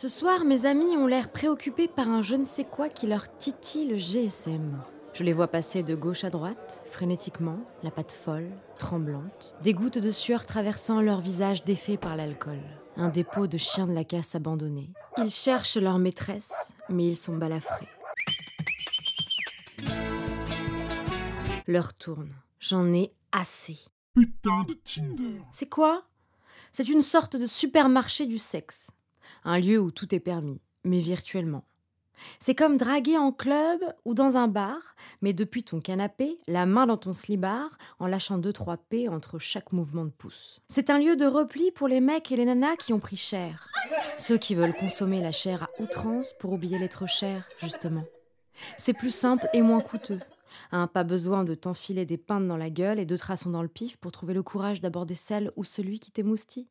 Ce soir, mes amis ont l'air préoccupés par un je ne sais quoi qui leur titille le GSM. Je les vois passer de gauche à droite, frénétiquement, la patte folle, tremblante, des gouttes de sueur traversant leur visage défait par l'alcool. Un dépôt de chiens de la casse abandonné. Ils cherchent leur maîtresse, mais ils sont balafrés. L'heure tourne. J'en ai assez. Putain de Tinder. C'est quoi? C'est une sorte de supermarché du sexe. Un lieu où tout est permis, mais virtuellement. C'est comme draguer en club ou dans un bar, mais depuis ton canapé, la main dans ton slibard, en lâchant deux trois P entre chaque mouvement de pouce. C'est un lieu de repli pour les mecs et les nanas qui ont pris cher. Ceux qui veulent consommer la chair à outrance pour oublier l'être cher, justement. C'est plus simple et moins coûteux. Hein, pas besoin de t'enfiler des pintes dans la gueule et deux traçons dans le pif pour trouver le courage d'aborder celle ou celui qui t'émoustille.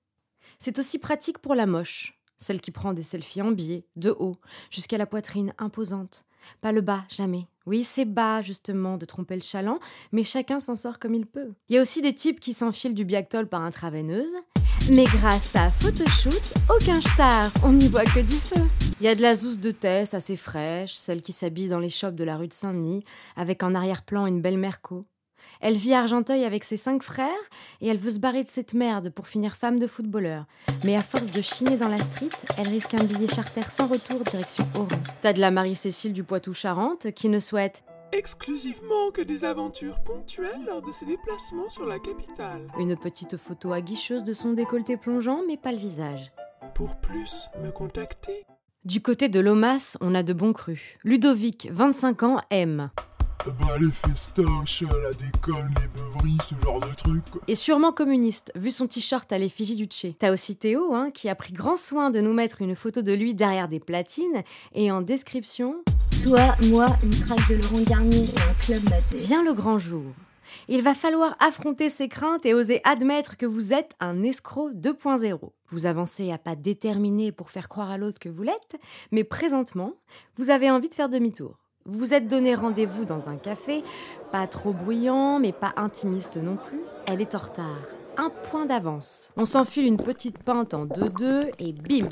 C'est aussi pratique pour la moche, celle qui prend des selfies en biais, de haut, jusqu'à la poitrine imposante. Pas le bas, jamais. Oui, c'est bas, justement, de tromper le chaland, mais chacun s'en sort comme il peut. Il y a aussi des types qui s'enfilent du Biactol par intraveineuse, mais grâce à Photoshoot, aucun star, on n'y voit que du feu. Il y a de la zouze de Tess assez fraîche, celle qui s'habille dans les shops de la rue de Saint-Denis, avec en arrière-plan une belle Merco. Elle vit à Argenteuil avec ses cinq frères et elle veut se barrer de cette merde pour finir femme de footballeur. Mais à force de chiner dans la street, elle risque un billet charter sans retour direction Oran. T'as de la Marie-Cécile du Poitou-Charentes qui ne souhaite Exclusivement que des aventures ponctuelles lors de ses déplacements sur la capitale. une petite photo aguicheuse de son décolleté plongeant mais pas le visage. Pour plus, me contacter. Du côté de Lomas, on a de bons crus. Ludovic, 25 ans, aime. Bah les festoches, la déconne, les beuveries, ce genre de trucs. quoi. Et sûrement communiste, vu son t-shirt à l'effigie du Tché. T'as aussi Théo, hein, qui a pris grand soin de nous mettre une photo de lui derrière des platines, et en description, Toi, moi, une traque de Laurent Garnier et un club maté. vient le grand jour. Il va falloir affronter ses craintes et oser admettre que vous êtes un escroc 2.0. Vous avancez à pas déterminé pour faire croire à l'autre que vous l'êtes, mais présentement, vous avez envie de faire demi-tour. Vous vous êtes donné rendez-vous dans un café, pas trop bruyant, mais pas intimiste non plus. Elle est en retard. Un point d'avance. On s'enfile une petite pinte en 2-2 et bim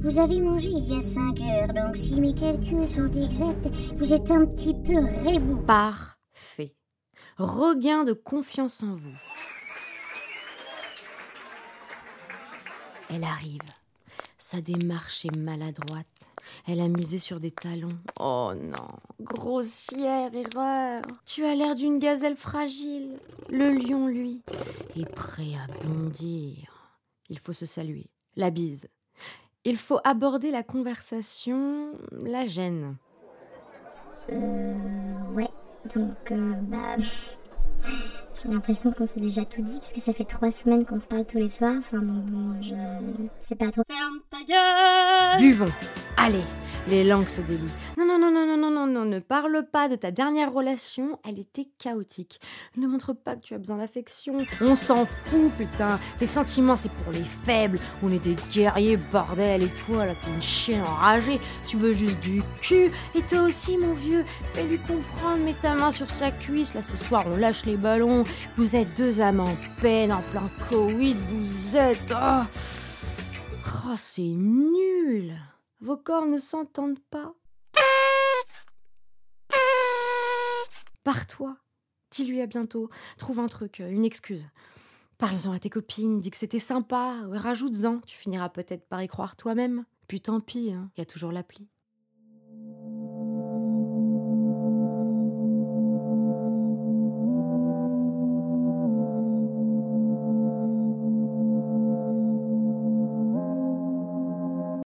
Vous avez mangé il y a 5 heures, donc si mes calculs sont exacts, vous êtes un petit peu rébou. Parfait. Regain de confiance en vous. Elle arrive. Sa démarche est maladroite. Elle a misé sur des talons. Oh non, grossière erreur. Tu as l'air d'une gazelle fragile. Le lion, lui, est prêt à bondir. Il faut se saluer. La bise. Il faut aborder la conversation, la gêne. Euh, ouais, donc, euh, bah. J'ai l'impression qu'on s'est déjà tout dit, puisque ça fait trois semaines qu'on se parle tous les soirs. Enfin, donc bon, je. sais pas trop. Ferme ta gueule Buvons. Allez, les langues se délient. Ne parle pas de ta dernière relation, elle était chaotique. Ne montre pas que tu as besoin d'affection. On s'en fout, putain. Les sentiments, c'est pour les faibles. On est des guerriers, bordel. Et toi, là, t'es une chienne enragée. Tu veux juste du cul. Et toi aussi, mon vieux, fais-lui comprendre. Mets ta main sur sa cuisse. Là, ce soir, on lâche les ballons. Vous êtes deux âmes en peine, en plein Covid. Vous êtes. Oh, Oh, c'est nul. Vos corps ne s'entendent pas. Pars-toi. Dis-lui à bientôt. Trouve un truc, euh, une excuse. Parle-en à tes copines, dis que c'était sympa, rajoute-en. Tu finiras peut-être par y croire toi-même. Puis tant pis, il y a toujours l'appli.